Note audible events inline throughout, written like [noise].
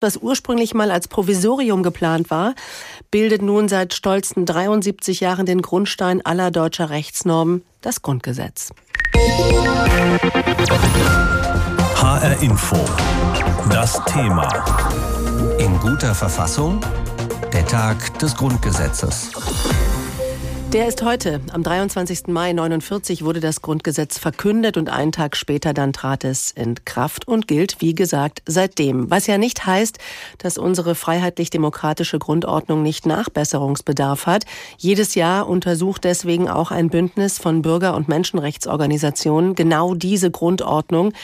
das ursprünglich mal als Provisorium geplant war, bildet nun seit stolzen 73 Jahren den Grundstein aller deutscher Rechtsnormen, das Grundgesetz. HR Info. Das Thema. In guter Verfassung? Der Tag des Grundgesetzes. Der ist heute. Am 23. Mai 49 wurde das Grundgesetz verkündet und einen Tag später dann trat es in Kraft und gilt, wie gesagt, seitdem. Was ja nicht heißt, dass unsere freiheitlich-demokratische Grundordnung nicht Nachbesserungsbedarf hat. Jedes Jahr untersucht deswegen auch ein Bündnis von Bürger- und Menschenrechtsorganisationen genau diese Grundordnung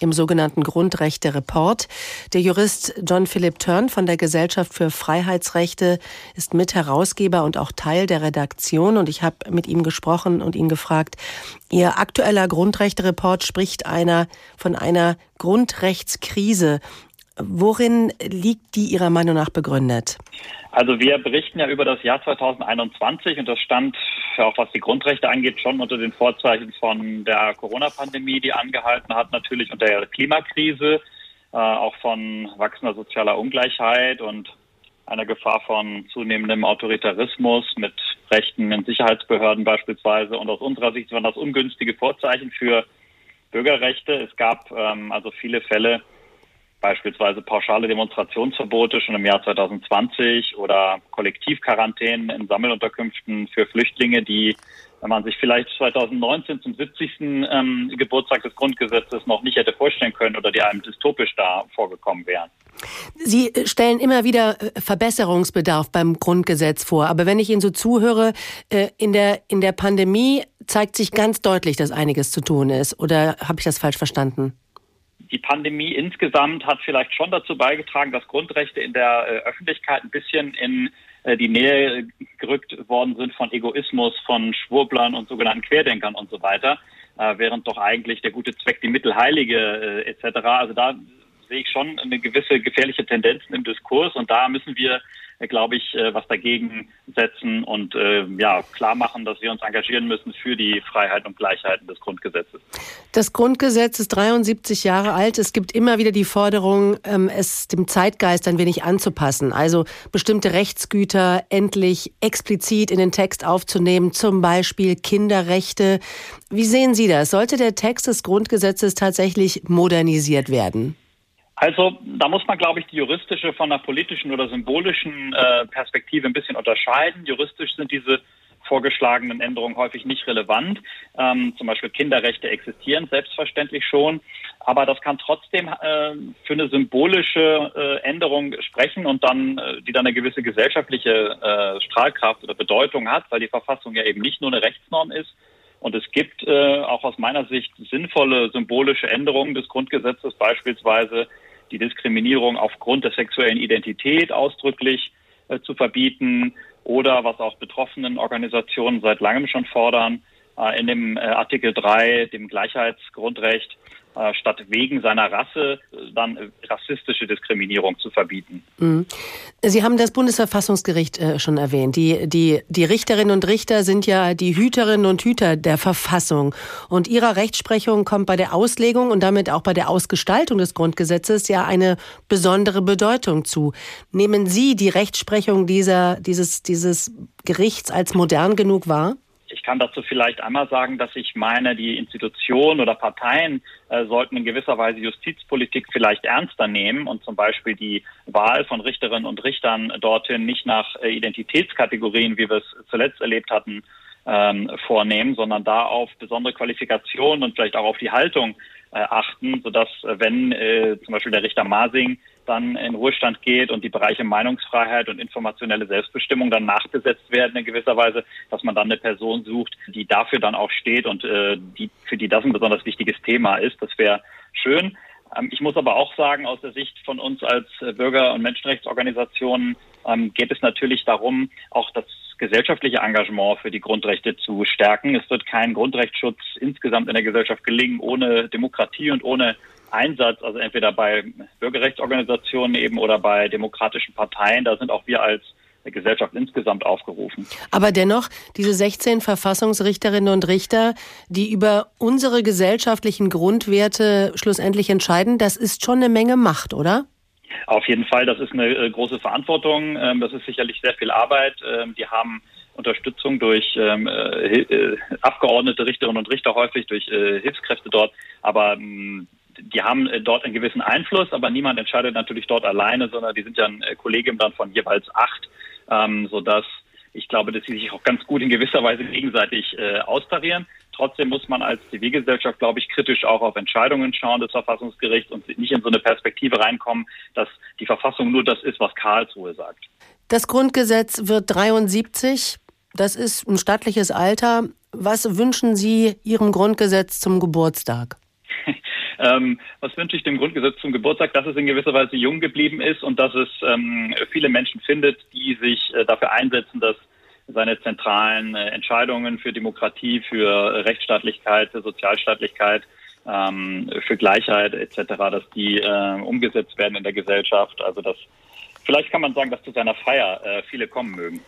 im sogenannten Grundrechte-Report. Der Jurist John Philip Turn von der Gesellschaft für Freiheitsrechte ist Mitherausgeber und auch Teil der Redaktion. Und ich habe mit ihm gesprochen und ihn gefragt, Ihr aktueller Grundrechte-Report spricht einer von einer Grundrechtskrise. Worin liegt die Ihrer Meinung nach begründet? Also wir berichten ja über das Jahr 2021 und das stand auch was die Grundrechte angeht schon unter den Vorzeichen von der Corona-Pandemie, die angehalten hat, natürlich unter der Klimakrise, äh, auch von wachsender sozialer Ungleichheit und einer Gefahr von zunehmendem Autoritarismus mit Rechten in Sicherheitsbehörden beispielsweise. Und aus unserer Sicht waren das ungünstige Vorzeichen für Bürgerrechte. Es gab ähm, also viele Fälle, beispielsweise pauschale Demonstrationsverbote schon im Jahr 2020 oder Kollektivquarantänen in Sammelunterkünften für Flüchtlinge, die wenn man sich vielleicht 2019 zum 70. Ähm, Geburtstag des Grundgesetzes noch nicht hätte vorstellen können oder die einem dystopisch da vorgekommen wären. Sie stellen immer wieder äh, Verbesserungsbedarf beim Grundgesetz vor. Aber wenn ich Ihnen so zuhöre, äh, in der, in der Pandemie zeigt sich ganz deutlich, dass einiges zu tun ist. Oder habe ich das falsch verstanden? Die Pandemie insgesamt hat vielleicht schon dazu beigetragen, dass Grundrechte in der äh, Öffentlichkeit ein bisschen in äh, die Nähe gerückt worden sind von Egoismus, von Schwurblern und sogenannten Querdenkern und so weiter, äh, während doch eigentlich der gute Zweck die Mittelheilige äh, etc. Also da sehe ich schon eine gewisse gefährliche Tendenz im Diskurs und da müssen wir äh, glaube ich, äh, was dagegen setzen und äh, ja, klar machen, dass wir uns engagieren müssen für die Freiheit und Gleichheiten des Grundgesetzes. Das Grundgesetz ist 73 Jahre alt. Es gibt immer wieder die Forderung, ähm, es dem Zeitgeist ein wenig anzupassen. Also bestimmte Rechtsgüter endlich explizit in den Text aufzunehmen, zum Beispiel Kinderrechte. Wie sehen Sie das? Sollte der Text des Grundgesetzes tatsächlich modernisiert werden? Also da muss man, glaube ich, die juristische von der politischen oder symbolischen äh, Perspektive ein bisschen unterscheiden. Juristisch sind diese vorgeschlagenen Änderungen häufig nicht relevant. Ähm, zum Beispiel Kinderrechte existieren selbstverständlich schon, aber das kann trotzdem äh, für eine symbolische äh, Änderung sprechen und dann, äh, die dann eine gewisse gesellschaftliche äh, Strahlkraft oder Bedeutung hat, weil die Verfassung ja eben nicht nur eine Rechtsnorm ist, und es gibt äh, auch aus meiner Sicht sinnvolle symbolische Änderungen des Grundgesetzes, beispielsweise die Diskriminierung aufgrund der sexuellen Identität ausdrücklich äh, zu verbieten oder was auch betroffenen Organisationen seit langem schon fordern, in dem äh, Artikel 3, dem Gleichheitsgrundrecht, äh, statt wegen seiner Rasse äh, dann äh, rassistische Diskriminierung zu verbieten. Mhm. Sie haben das Bundesverfassungsgericht schon erwähnt. Die, die, die Richterinnen und Richter sind ja die Hüterinnen und Hüter der Verfassung. Und ihrer Rechtsprechung kommt bei der Auslegung und damit auch bei der Ausgestaltung des Grundgesetzes ja eine besondere Bedeutung zu. Nehmen Sie die Rechtsprechung dieser, dieses, dieses Gerichts als modern genug wahr? Ich kann dazu vielleicht einmal sagen, dass ich meine, die Institutionen oder Parteien äh, sollten in gewisser Weise Justizpolitik vielleicht ernster nehmen und zum Beispiel die Wahl von Richterinnen und Richtern dorthin nicht nach äh, Identitätskategorien, wie wir es zuletzt erlebt hatten, ähm, vornehmen, sondern da auf besondere Qualifikationen und vielleicht auch auf die Haltung achten, sodass äh, wenn äh, zum Beispiel der Richter Masing dann in Ruhestand geht und die Bereiche Meinungsfreiheit und informationelle Selbstbestimmung dann nachbesetzt werden in gewisser Weise, dass man dann eine Person sucht, die dafür dann auch steht und äh, die, für die das ein besonders wichtiges Thema ist. Das wäre schön. Ähm, ich muss aber auch sagen, aus der Sicht von uns als äh, Bürger- und Menschenrechtsorganisationen ähm, geht es natürlich darum, auch das gesellschaftliche Engagement für die Grundrechte zu stärken. Es wird kein Grundrechtsschutz insgesamt in der Gesellschaft gelingen ohne Demokratie und ohne Einsatz, also entweder bei Bürgerrechtsorganisationen eben oder bei demokratischen Parteien. Da sind auch wir als Gesellschaft insgesamt aufgerufen. Aber dennoch, diese 16 Verfassungsrichterinnen und Richter, die über unsere gesellschaftlichen Grundwerte schlussendlich entscheiden, das ist schon eine Menge Macht, oder? Auf jeden Fall, das ist eine äh, große Verantwortung. Ähm, das ist sicherlich sehr viel Arbeit. Ähm, die haben Unterstützung durch ähm, äh, äh, Abgeordnete, Richterinnen und Richter häufig, durch Hilfskräfte dort. Aber die haben dort einen gewissen Einfluss, aber niemand entscheidet natürlich dort alleine, sondern die sind ja ein Kollegium dann von jeweils acht, sodass ich glaube, dass sie sich auch ganz gut in gewisser Weise gegenseitig äh, austarieren. Trotzdem muss man als Zivilgesellschaft, glaube ich, kritisch auch auf Entscheidungen schauen des Verfassungsgerichts und nicht in so eine Perspektive reinkommen, dass die Verfassung nur das ist, was Karlsruhe sagt. Das Grundgesetz wird 73. Das ist ein stattliches Alter. Was wünschen Sie Ihrem Grundgesetz zum Geburtstag? [laughs] ähm, was wünsche ich dem Grundgesetz zum Geburtstag? Dass es in gewisser Weise jung geblieben ist und dass es ähm, viele Menschen findet, die sich äh, dafür einsetzen, dass seine zentralen äh, Entscheidungen für Demokratie, für Rechtsstaatlichkeit, für Sozialstaatlichkeit, ähm, für Gleichheit etc., dass die äh, umgesetzt werden in der Gesellschaft. Also dass vielleicht kann man sagen, dass zu seiner Feier äh, viele kommen mögen.